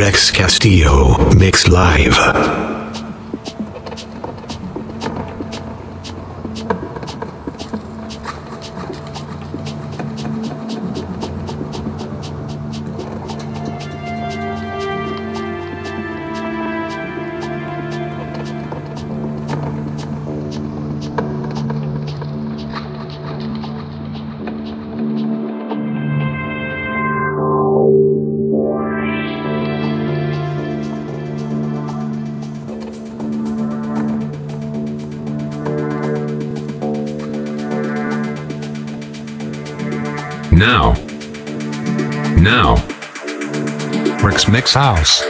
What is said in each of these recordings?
Rex Castillo, Mix Live. House.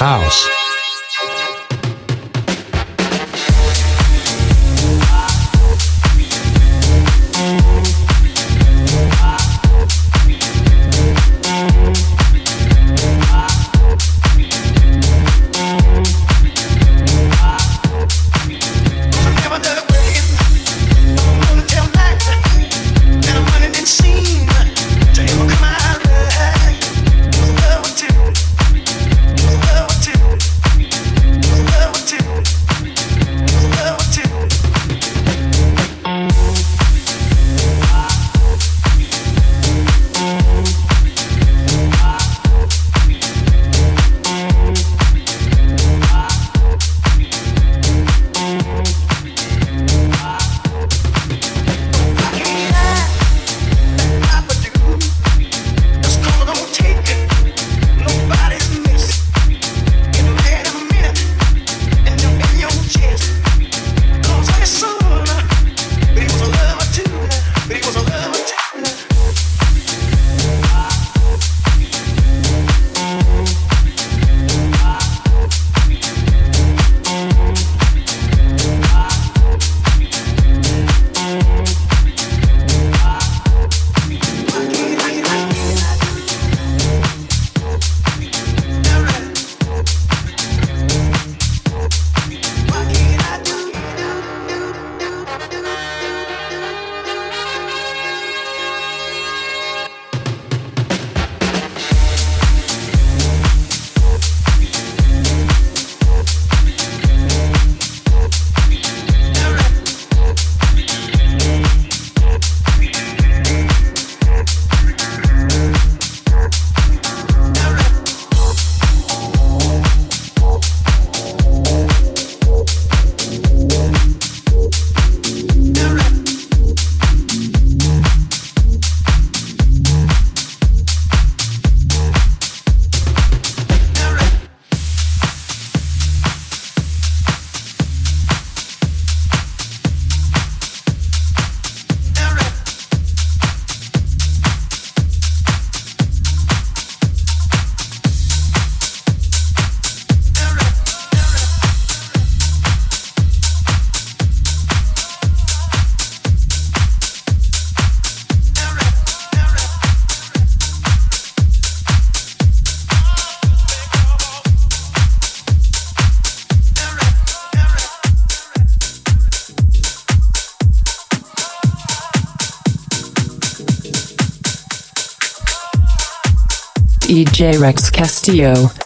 House. DJ Rex Castillo.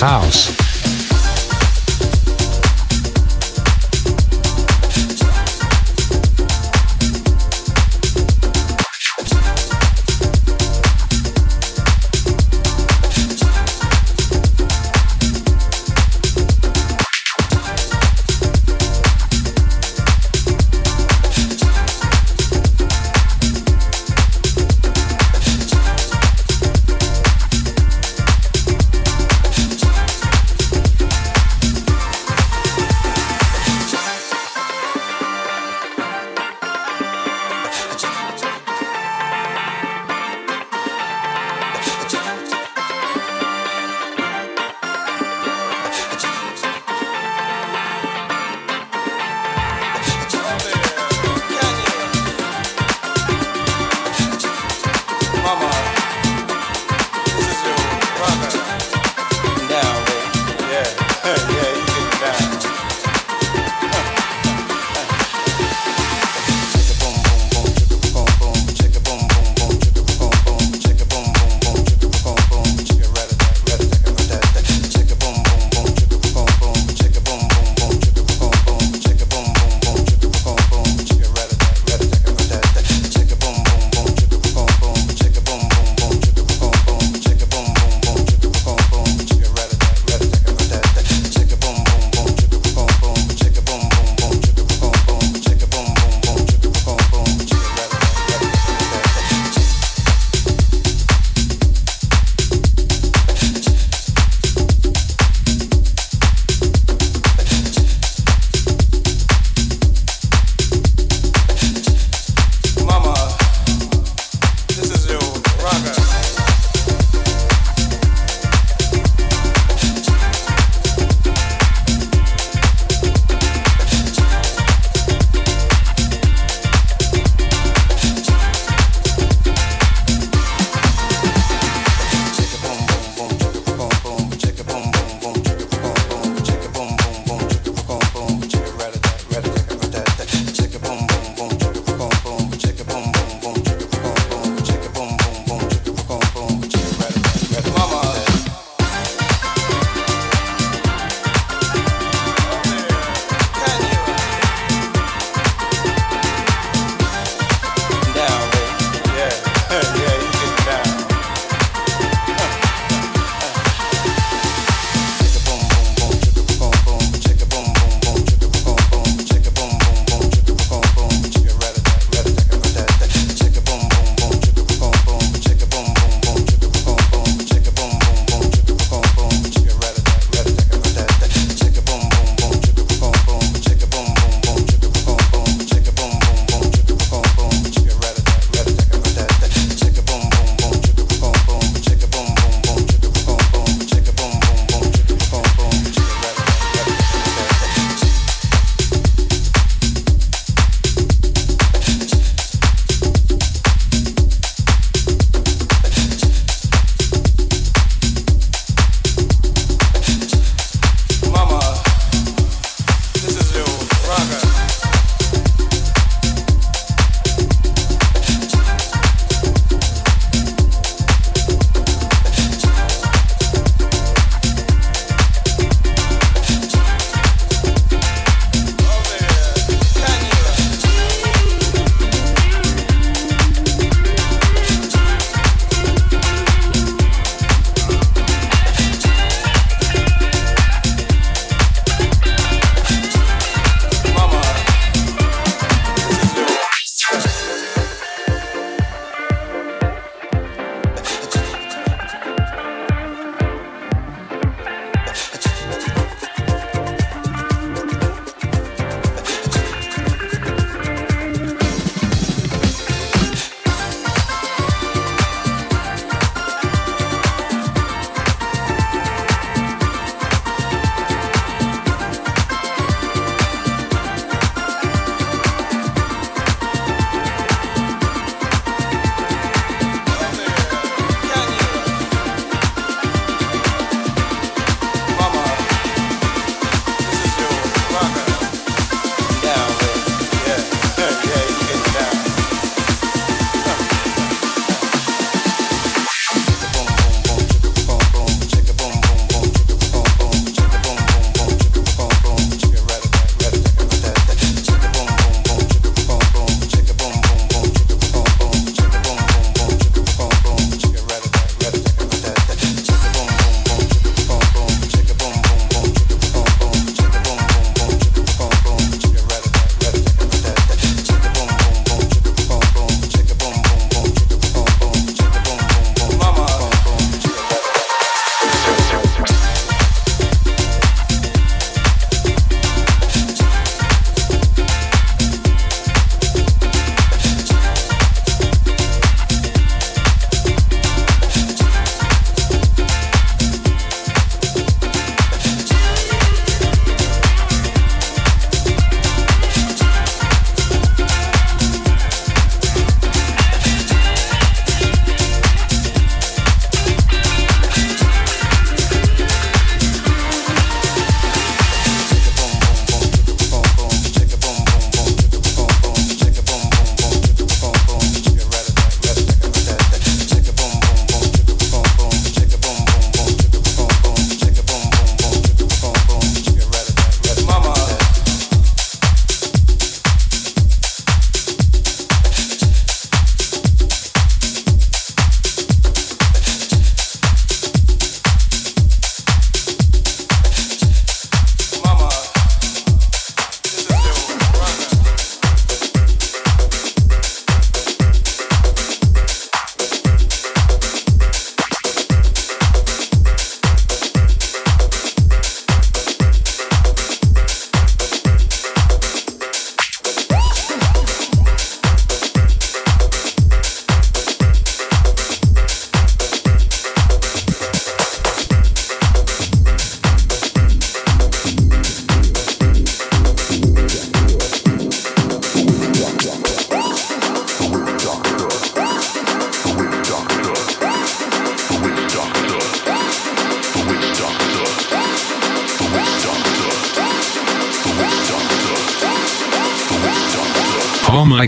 House.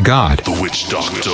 God. The Witch Doctor.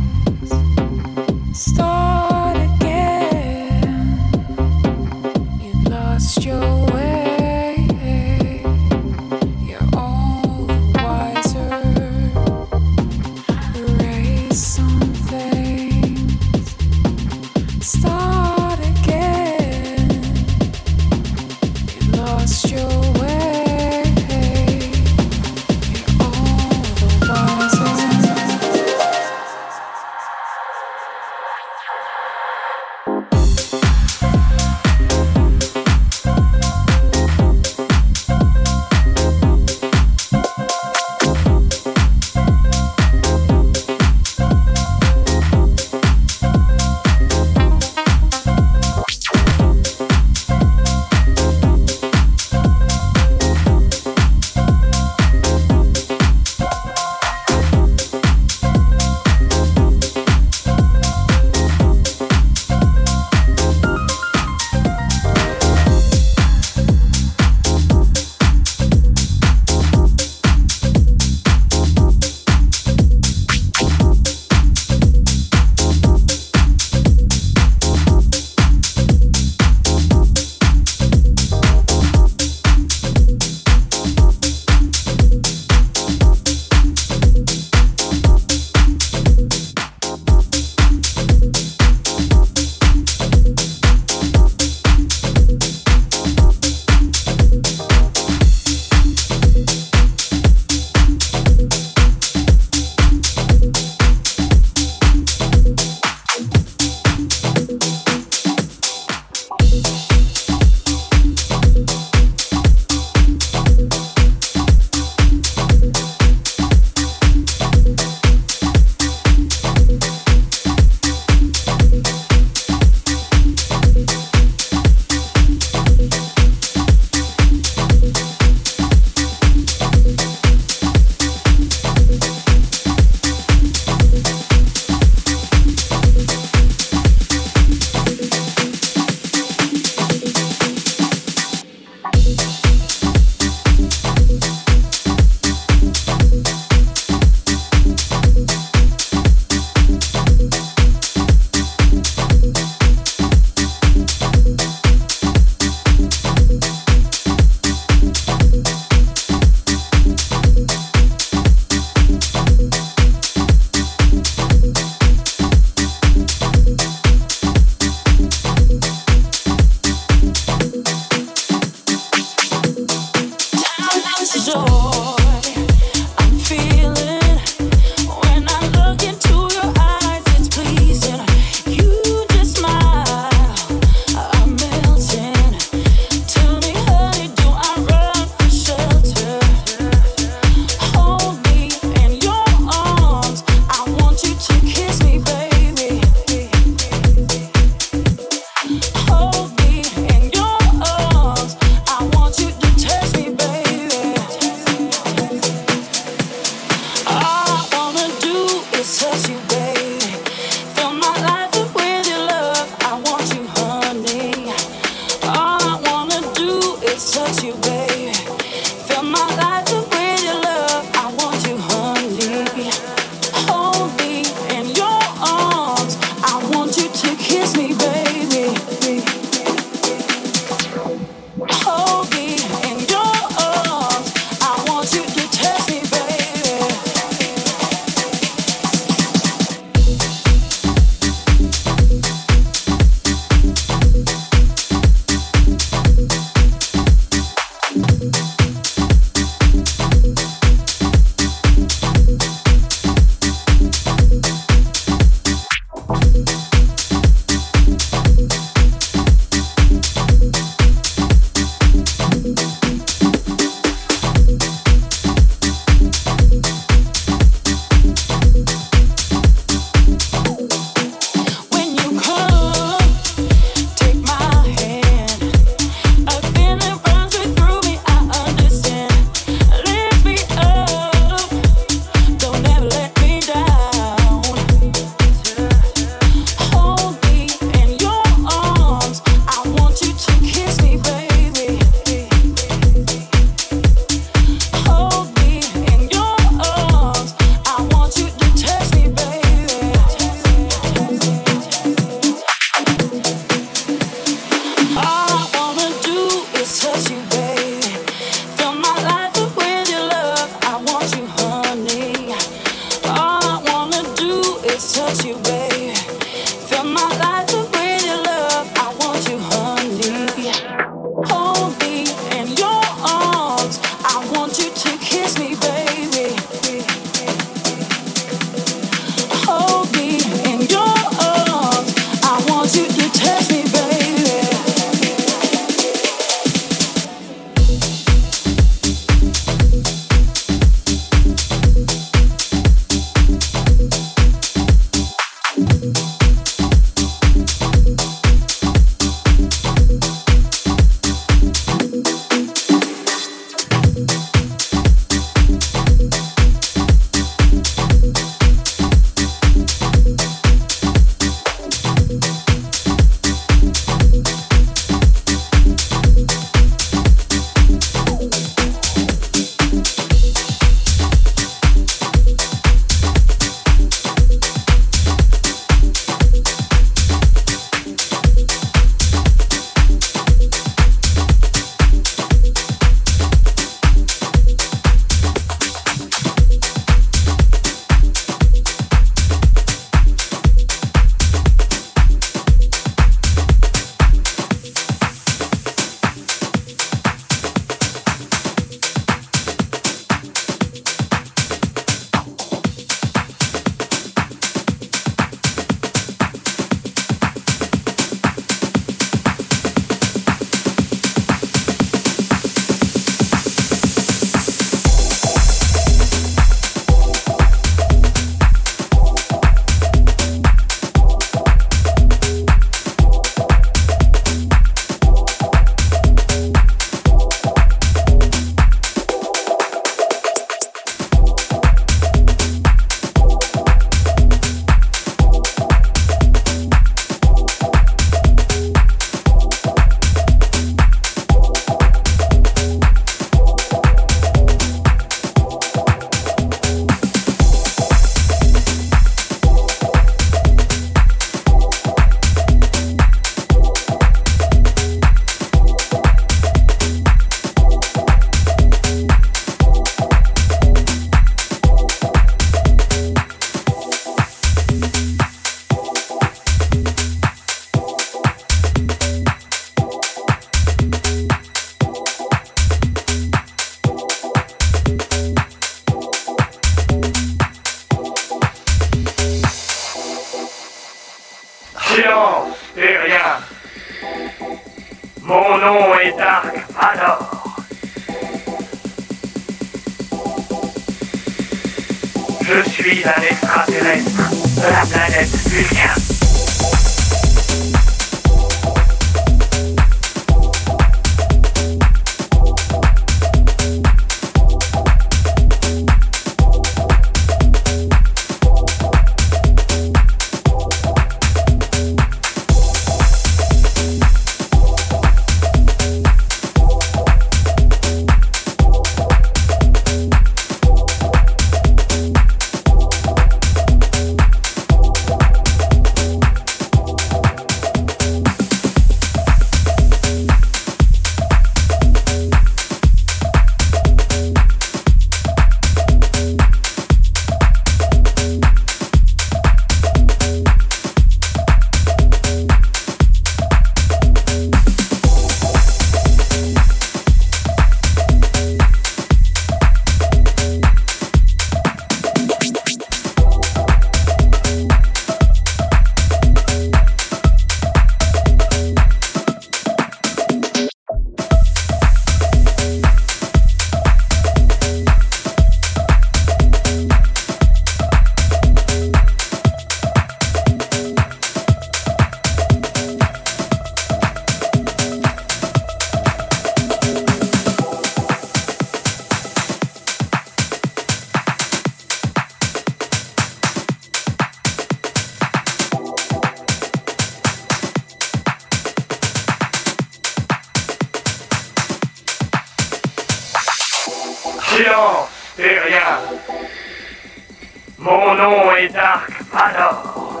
nom est Dark Manor.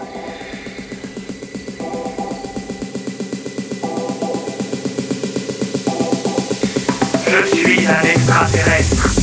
Je suis un extraterrestre.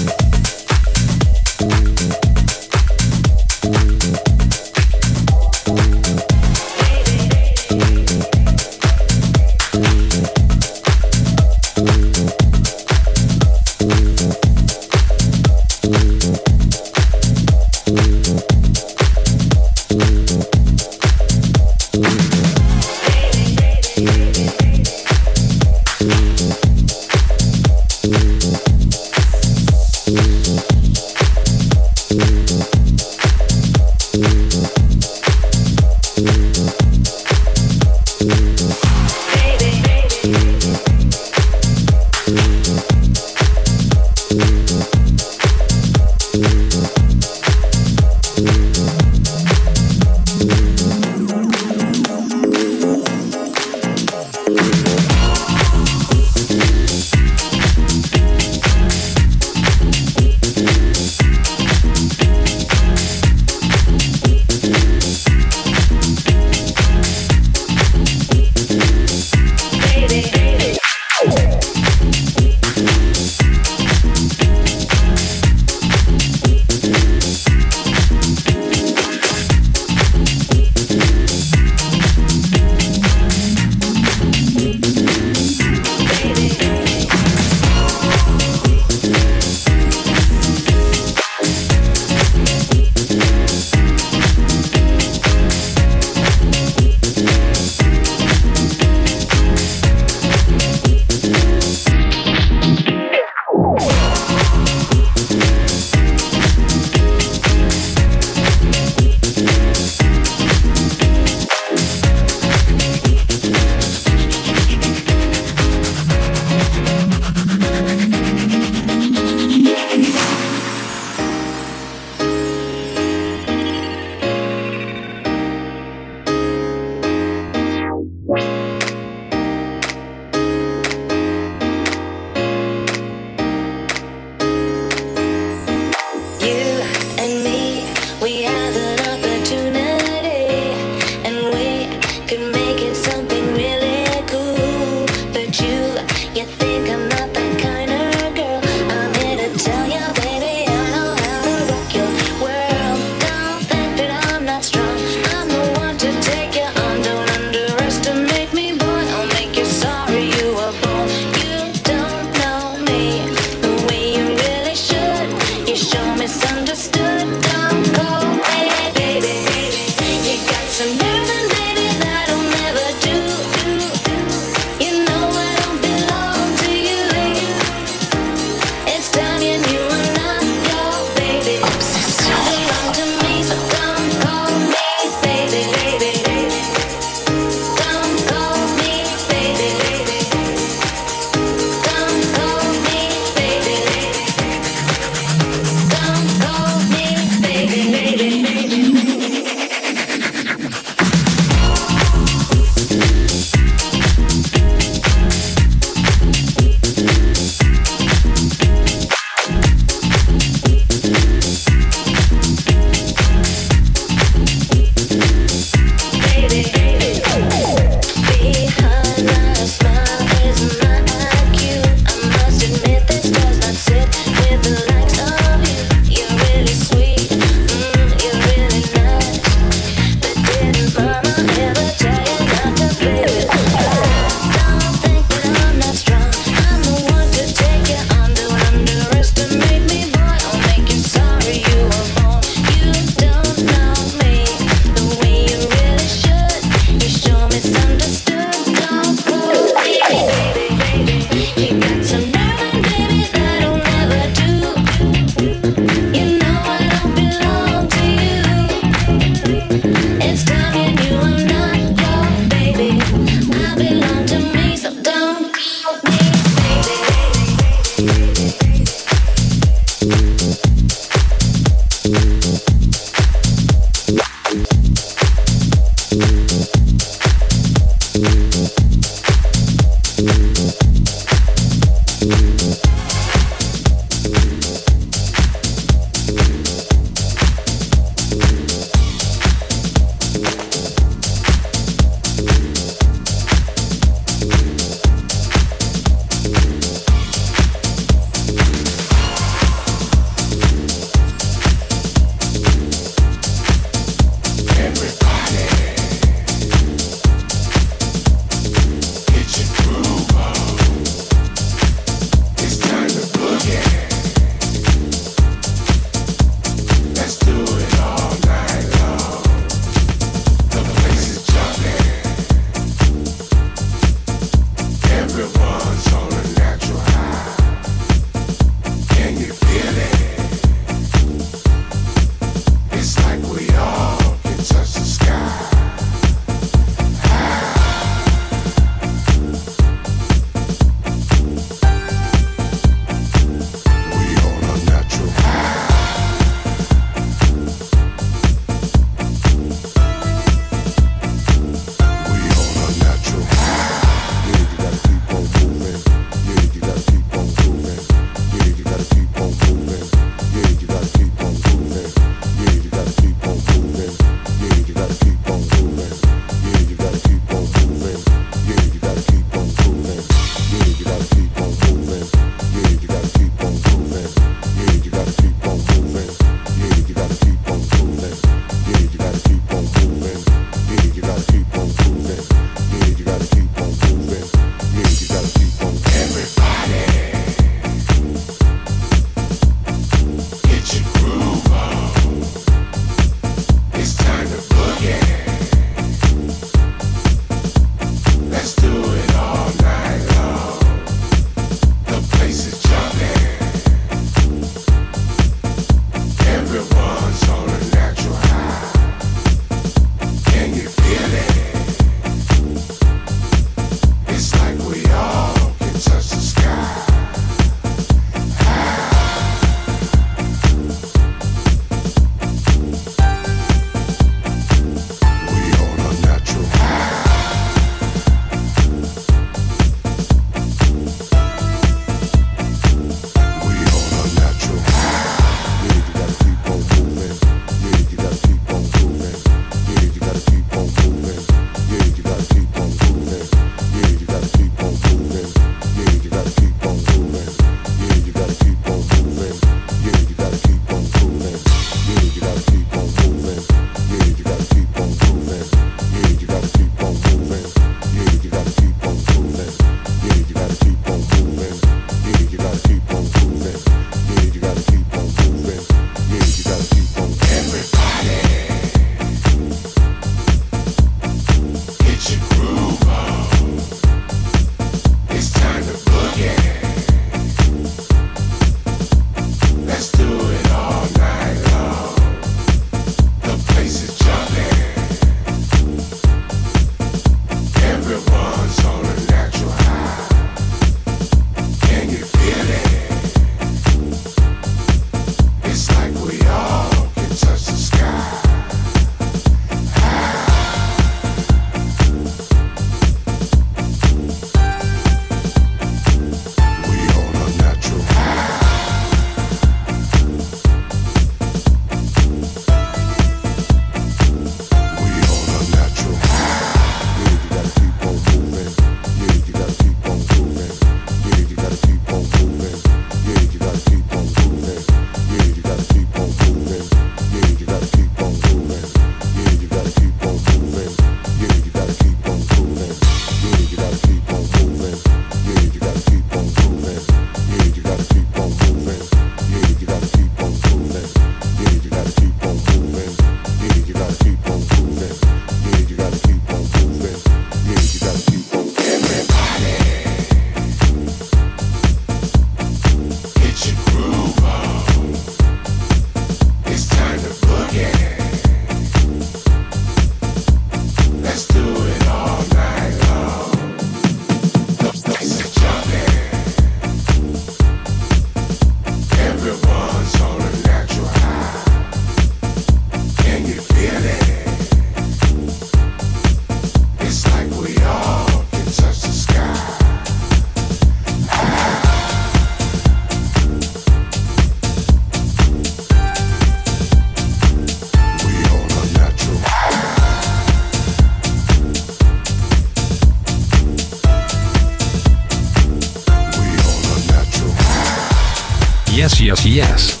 Yes, yes,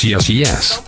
Yes, yes, yes.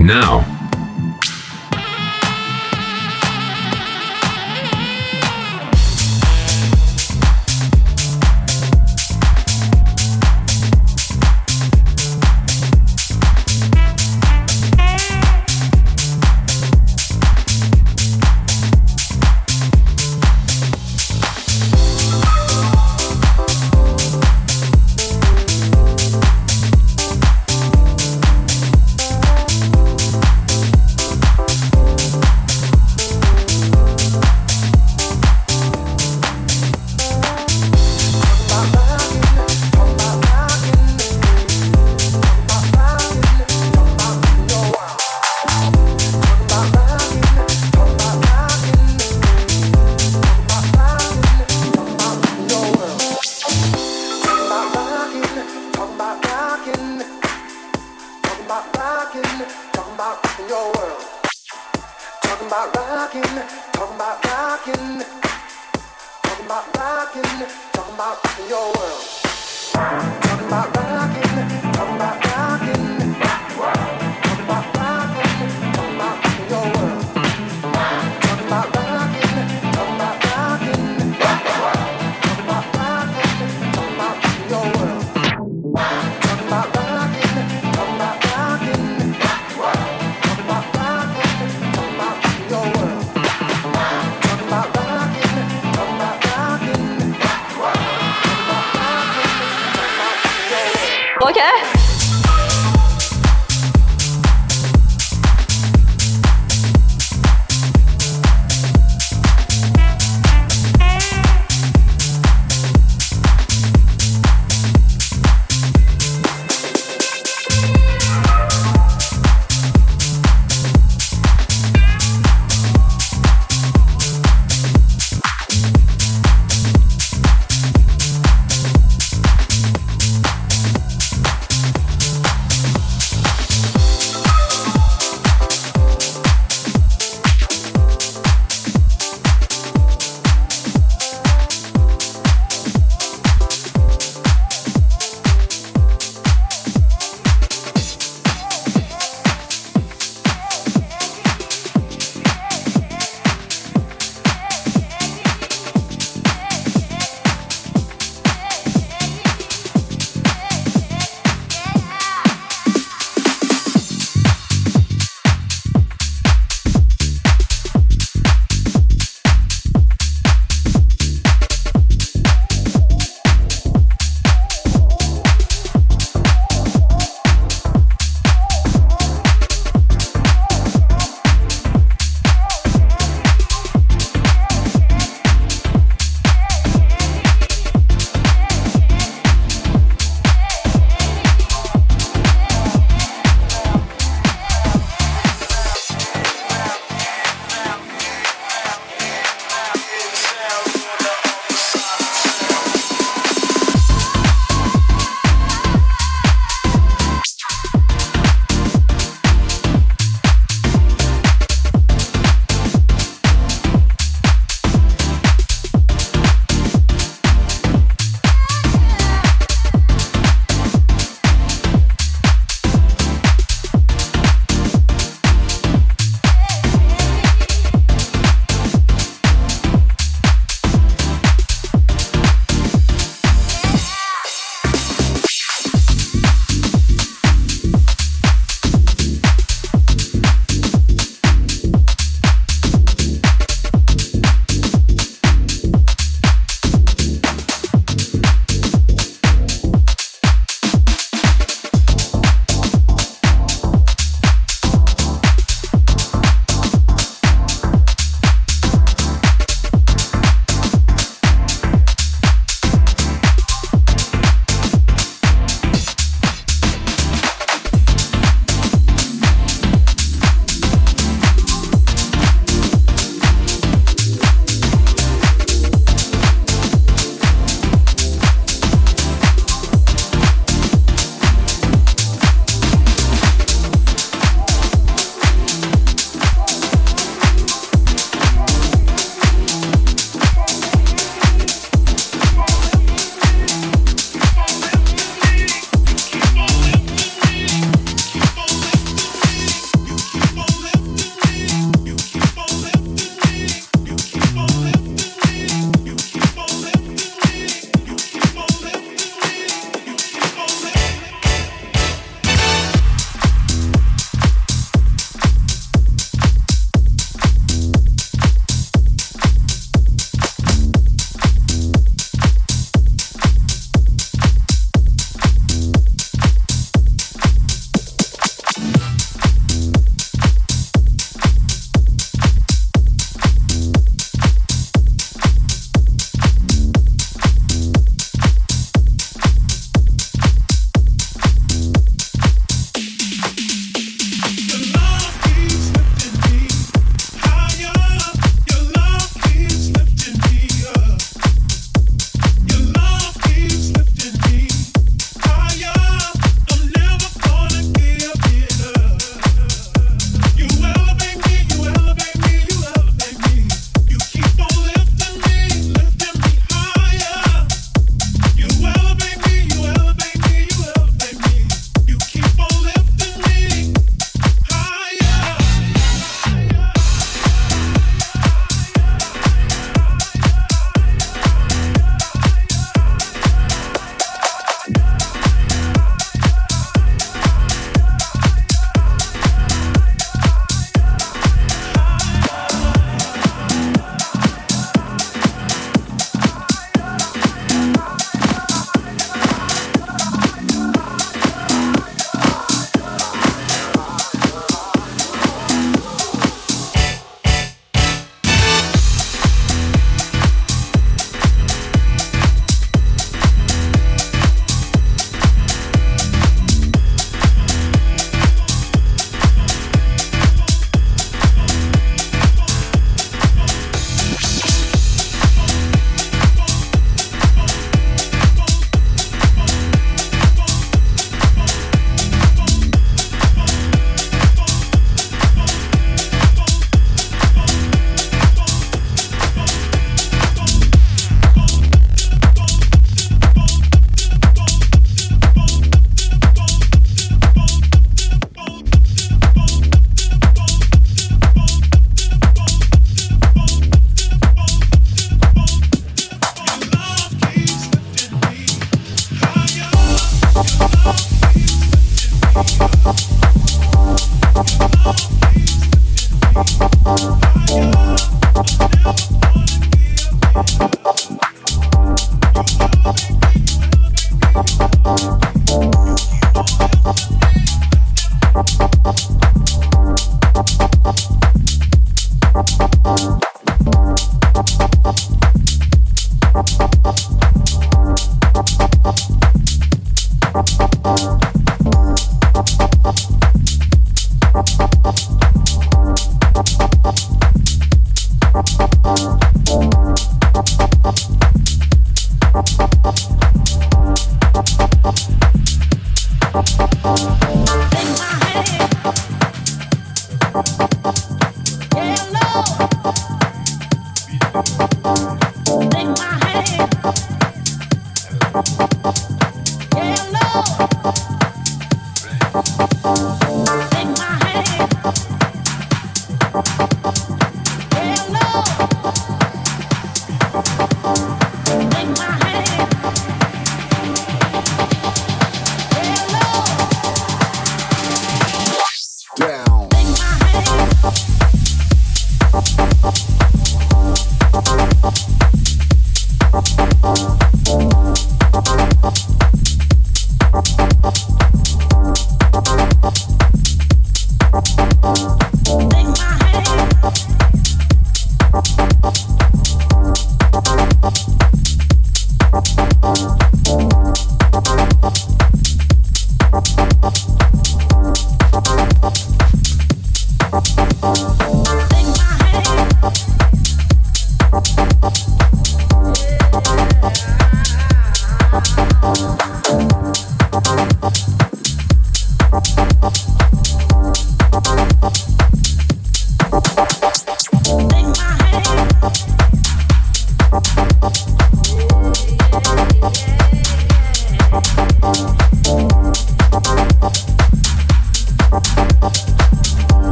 Now.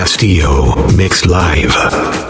Castillo, mixed Live.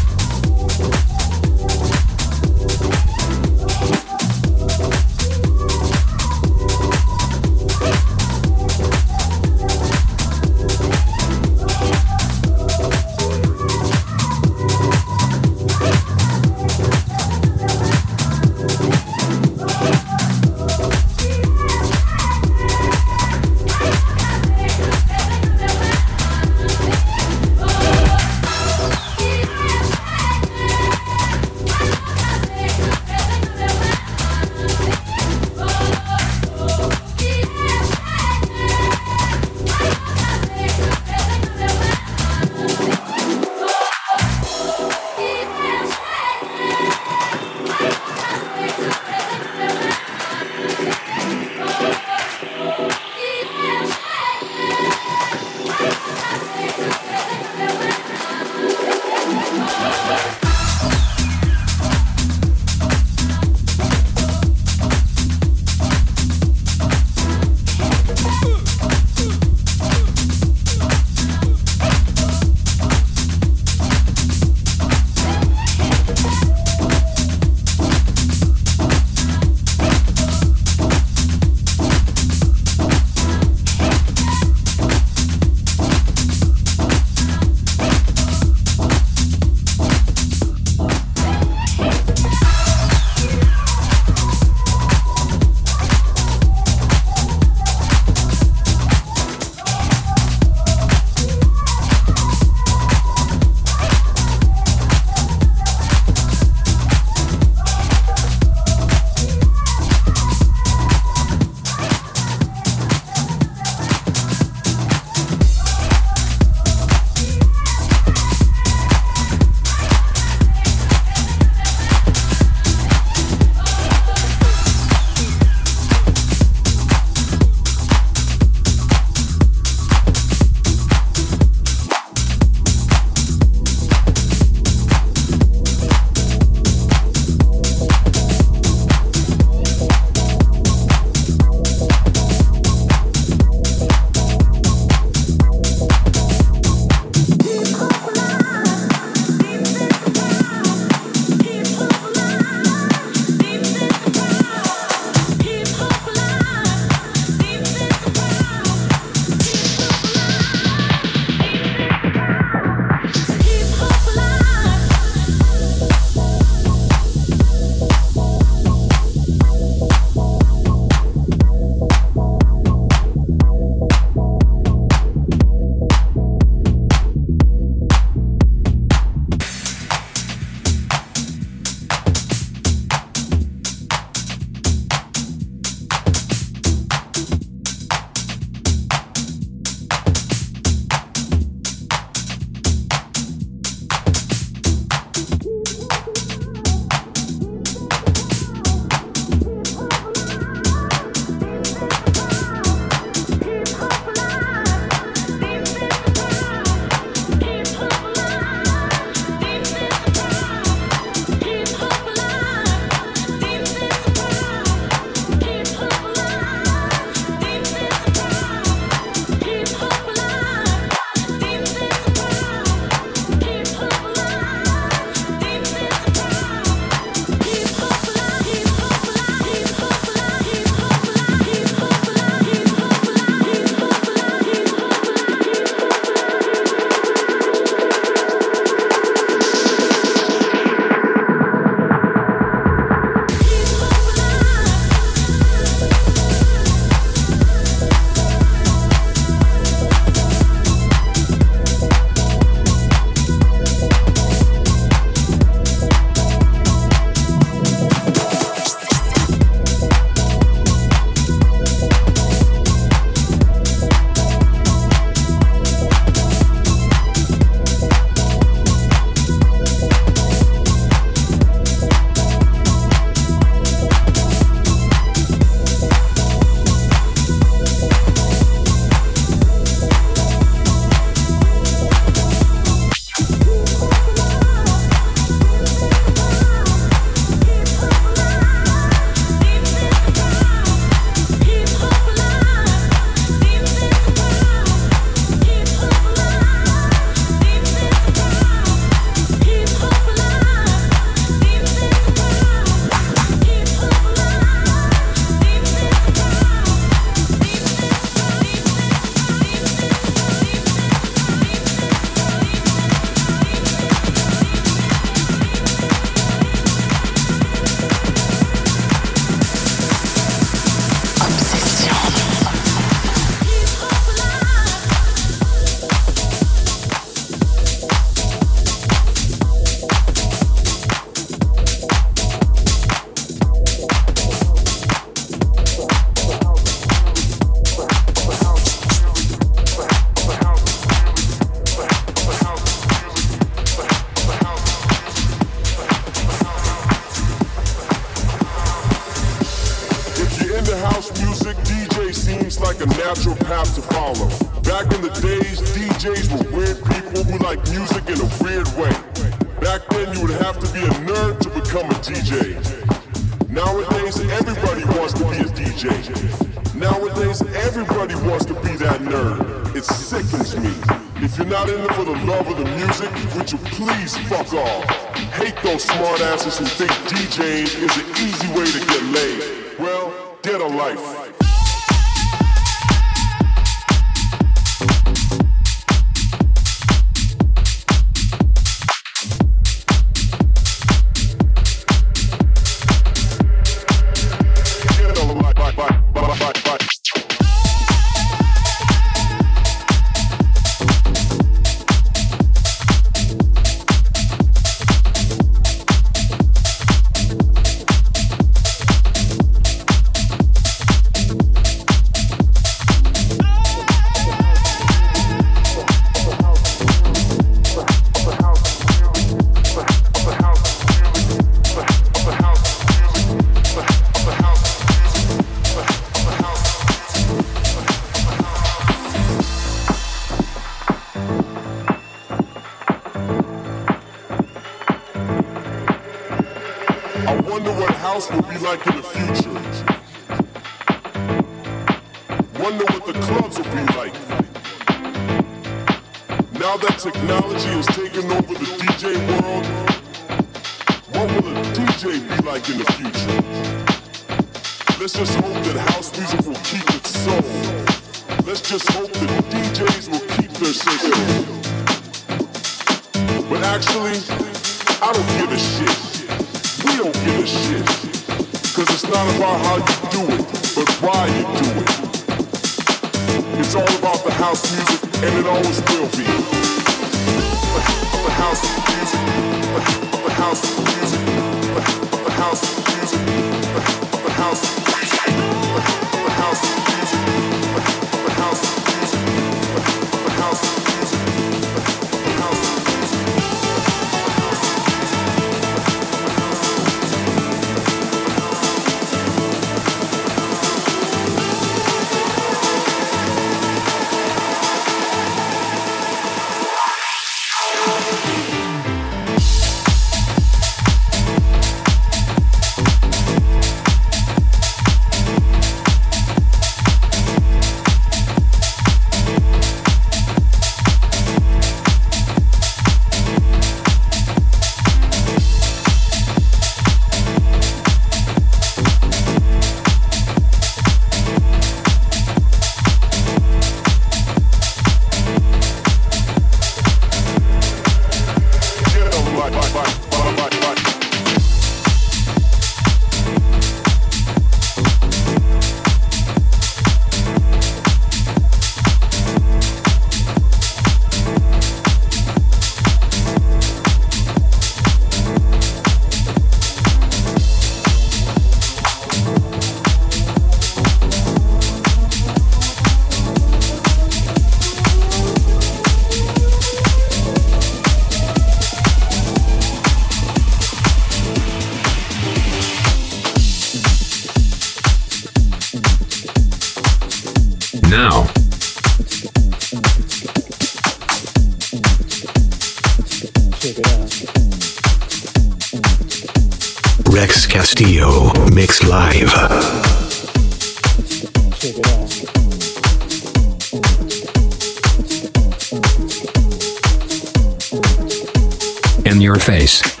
Your face.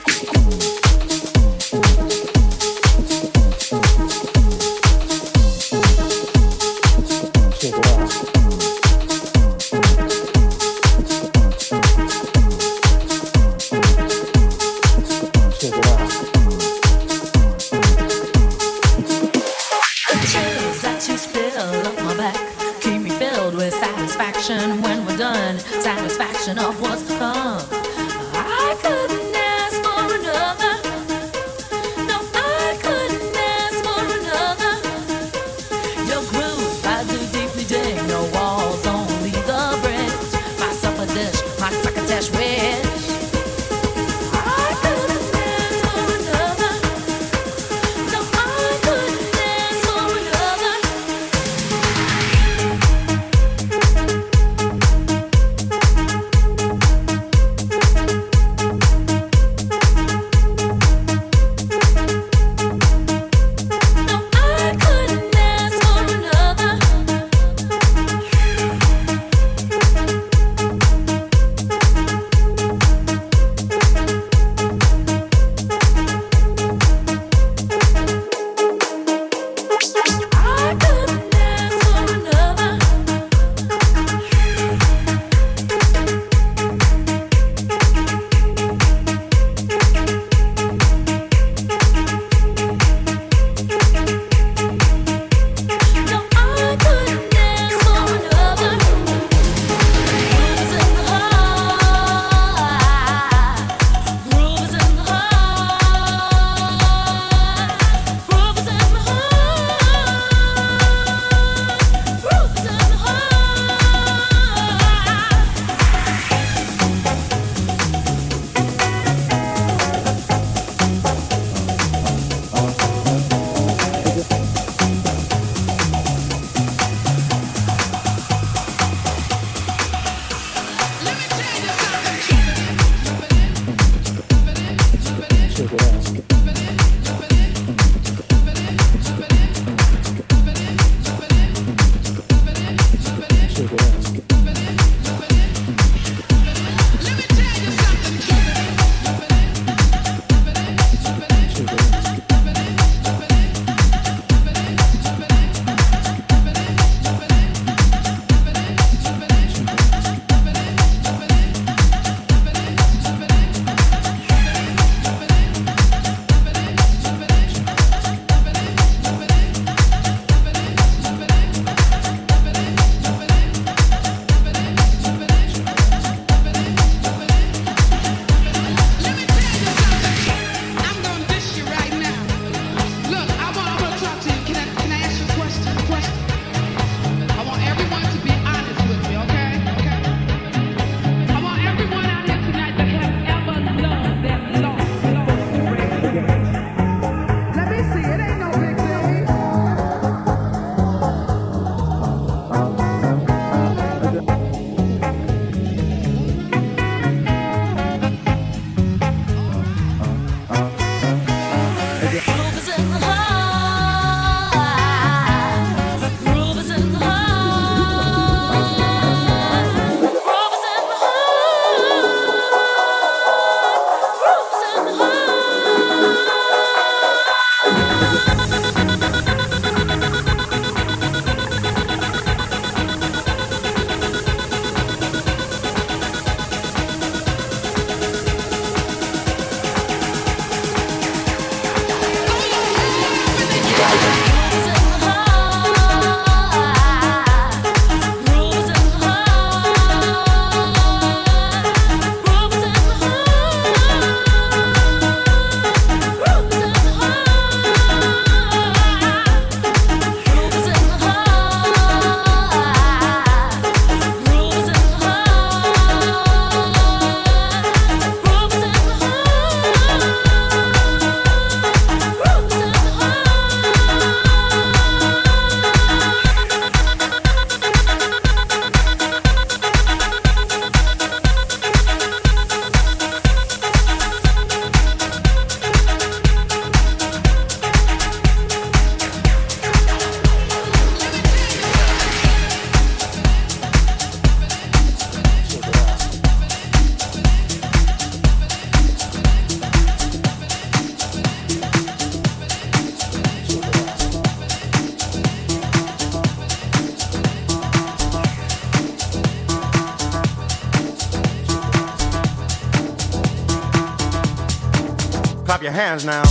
Hands now.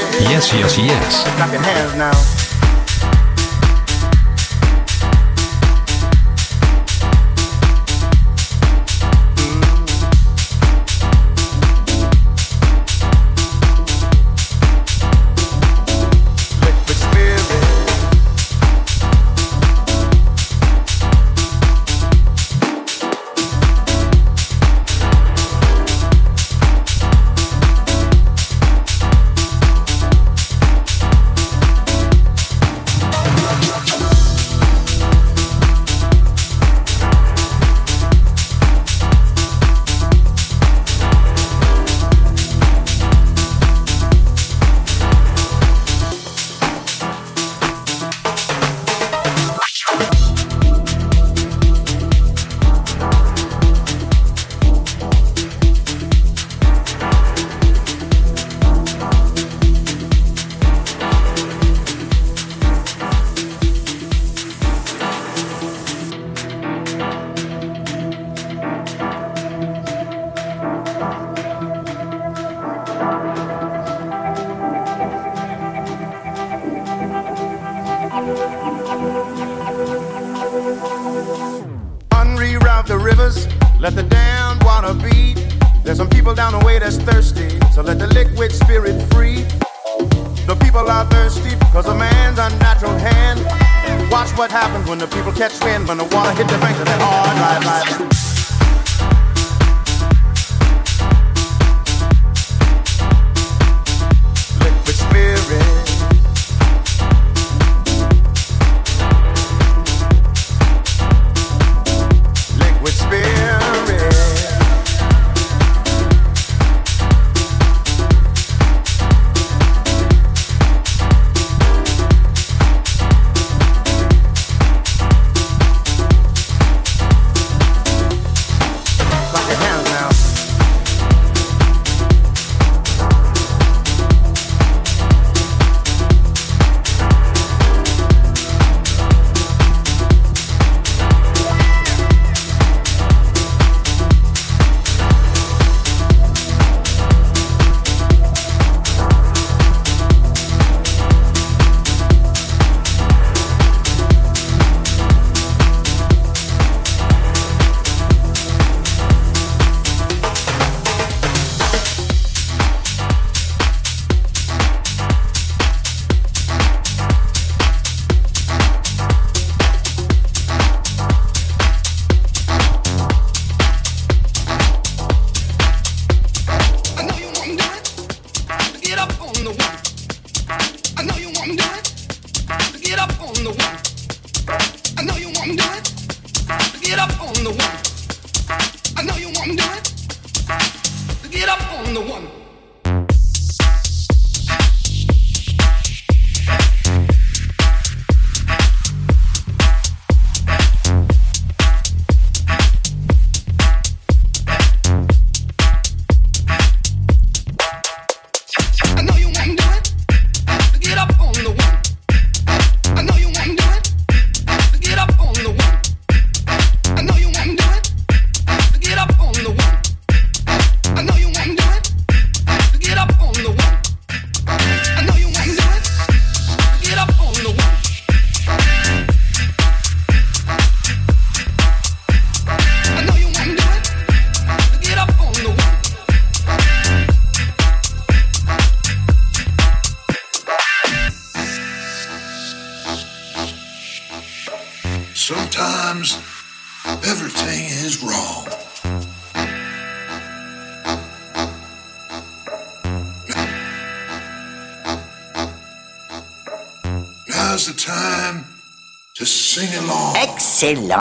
Yes, yes, yes. Clap your hands now. Sometimes everything is wrong. Now's the time to sing along. Excellent.